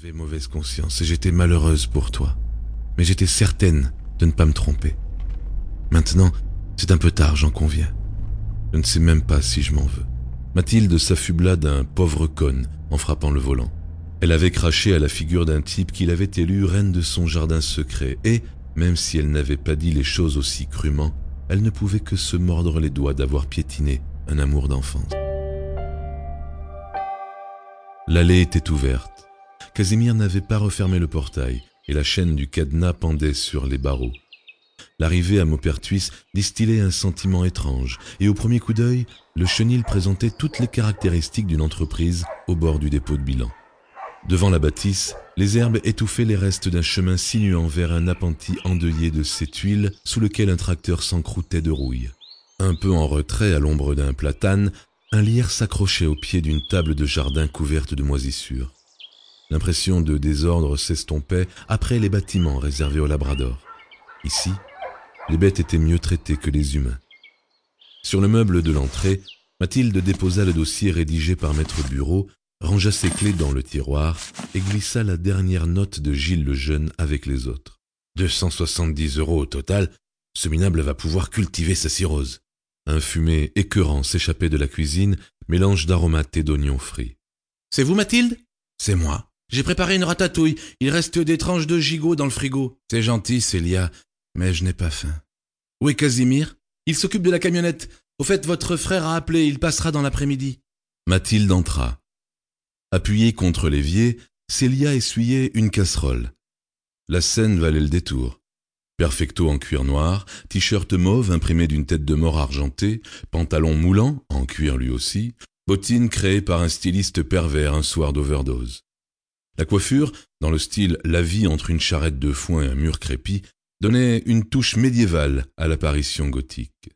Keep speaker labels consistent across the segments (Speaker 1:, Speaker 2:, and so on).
Speaker 1: J'avais mauvaise conscience et j'étais malheureuse pour toi. Mais j'étais certaine de ne pas me tromper. Maintenant, c'est un peu tard, j'en conviens. Je ne sais même pas si je m'en veux. Mathilde s'affubla d'un pauvre conne en frappant le volant. Elle avait craché à la figure d'un type qu'il avait élu reine de son jardin secret, et, même si elle n'avait pas dit les choses aussi crûment, elle ne pouvait que se mordre les doigts d'avoir piétiné un amour d'enfance. L'allée était ouverte. Casimir n'avait pas refermé le portail, et la chaîne du cadenas pendait sur les barreaux. L'arrivée à Maupertuis distillait un sentiment étrange, et au premier coup d'œil, le chenil présentait toutes les caractéristiques d'une entreprise au bord du dépôt de bilan. Devant la bâtisse, les herbes étouffaient les restes d'un chemin sinuant vers un appentis endeuillé de ces tuiles sous lequel un tracteur s'encroutait de rouille. Un peu en retrait à l'ombre d'un platane, un lierre s'accrochait au pied d'une table de jardin couverte de moisissures. L'impression de désordre s'estompait après les bâtiments réservés aux labradors. Ici, les bêtes étaient mieux traitées que les humains. Sur le meuble de l'entrée, Mathilde déposa le dossier rédigé par Maître Bureau, rangea ses clés dans le tiroir et glissa la dernière note de Gilles le Jeune avec les autres. 270 euros au total, ce minable va pouvoir cultiver sa cirrhose. Un fumet écœurant s'échappait de la cuisine, mélange d'aromates et d'oignons frits.
Speaker 2: C'est vous, Mathilde?
Speaker 1: C'est moi.
Speaker 2: J'ai préparé une ratatouille. Il reste des tranches de gigot dans le frigo.
Speaker 1: C'est gentil, Célia, mais je n'ai pas faim.
Speaker 2: Où est Casimir? Il s'occupe de la camionnette. Au fait, votre frère a appelé, il passera dans l'après-midi.
Speaker 1: Mathilde entra. Appuyée contre l'évier, Célia essuyait une casserole. La scène valait le détour. Perfecto en cuir noir, t-shirt mauve imprimé d'une tête de mort argentée, pantalon moulant, en cuir lui aussi, bottines créées par un styliste pervers un soir d'overdose. La coiffure, dans le style la vie entre une charrette de foin et un mur crépi, donnait une touche médiévale à l'apparition gothique.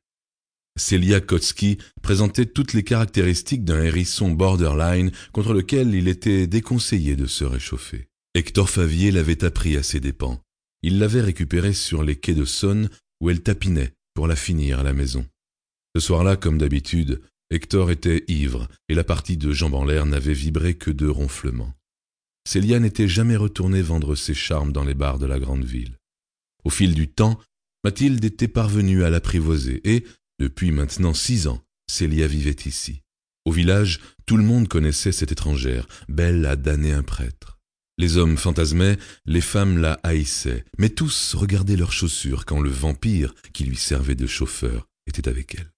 Speaker 1: Celia Kotsky présentait toutes les caractéristiques d'un hérisson borderline contre lequel il était déconseillé de se réchauffer. Hector Favier l'avait appris à ses dépens. Il l'avait récupérée sur les quais de Saône où elle tapinait pour la finir à la maison. Ce soir-là, comme d'habitude, Hector était ivre et la partie de jambes en l'air n'avait vibré que de ronflements. Célia n'était jamais retournée vendre ses charmes dans les bars de la grande ville. Au fil du temps, Mathilde était parvenue à l'apprivoiser et, depuis maintenant six ans, Célia vivait ici. Au village, tout le monde connaissait cette étrangère, belle à damner un prêtre. Les hommes fantasmaient, les femmes la haïssaient, mais tous regardaient leurs chaussures quand le vampire, qui lui servait de chauffeur, était avec elle.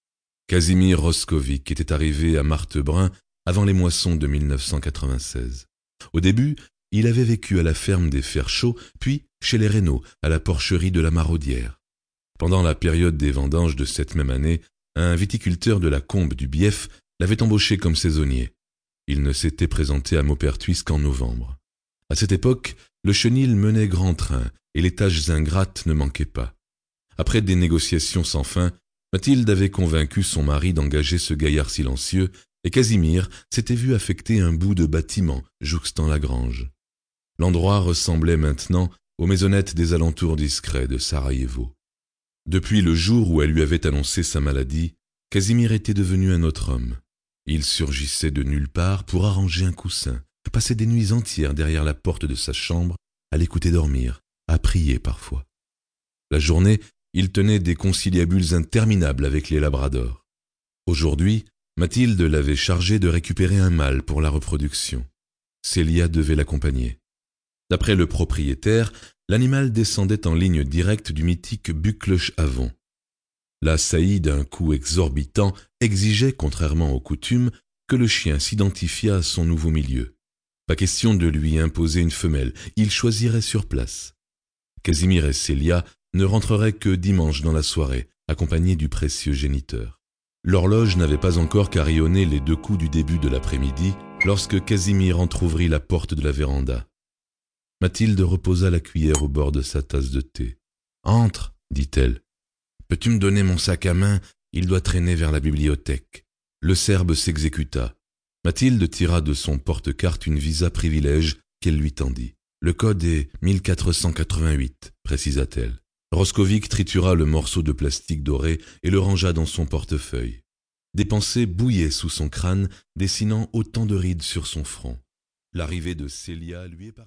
Speaker 1: Casimir Roscovic était arrivé à Martebrun avant les moissons de 1996. Au début, il avait vécu à la ferme des Ferchaux, puis chez les Reynaud, à la porcherie de la Maraudière. Pendant la période des vendanges de cette même année, un viticulteur de la Combe du Bief l'avait embauché comme saisonnier. Il ne s'était présenté à Maupertuis qu'en novembre. À cette époque, le chenil menait grand train et les tâches ingrates ne manquaient pas. Après des négociations sans fin, Mathilde avait convaincu son mari d'engager ce gaillard silencieux et Casimir s'était vu affecter un bout de bâtiment jouxtant la grange. L'endroit ressemblait maintenant aux maisonnettes des alentours discrets de Sarajevo. Depuis le jour où elle lui avait annoncé sa maladie, Casimir était devenu un autre homme. Il surgissait de nulle part pour arranger un coussin, passait des nuits entières derrière la porte de sa chambre, à l'écouter dormir, à prier parfois. La journée, il tenait des conciliabules interminables avec les labradors. Aujourd'hui, Mathilde l'avait chargé de récupérer un mâle pour la reproduction. Célia devait l'accompagner. D'après le propriétaire, l'animal descendait en ligne directe du mythique Bucloche Avon. La saillie d'un coup exorbitant exigeait, contrairement aux coutumes, que le chien s'identifiât à son nouveau milieu. Pas question de lui imposer une femelle, il choisirait sur place. Casimir et Célia ne rentreraient que dimanche dans la soirée, accompagnés du précieux géniteur. L'horloge n'avait pas encore carillonné les deux coups du début de l'après-midi lorsque Casimir entr'ouvrit la porte de la véranda. Mathilde reposa la cuillère au bord de sa tasse de thé. Entre, dit-elle. Peux-tu me donner mon sac à main? Il doit traîner vers la bibliothèque. Le Serbe s'exécuta. Mathilde tira de son porte-carte une visa privilège qu'elle lui tendit. Le code est 1488, précisa-t-elle. Roscovic tritura le morceau de plastique doré et le rangea dans son portefeuille. Des pensées bouillaient sous son crâne, dessinant autant de rides sur son front. L'arrivée de Célia lui épargna.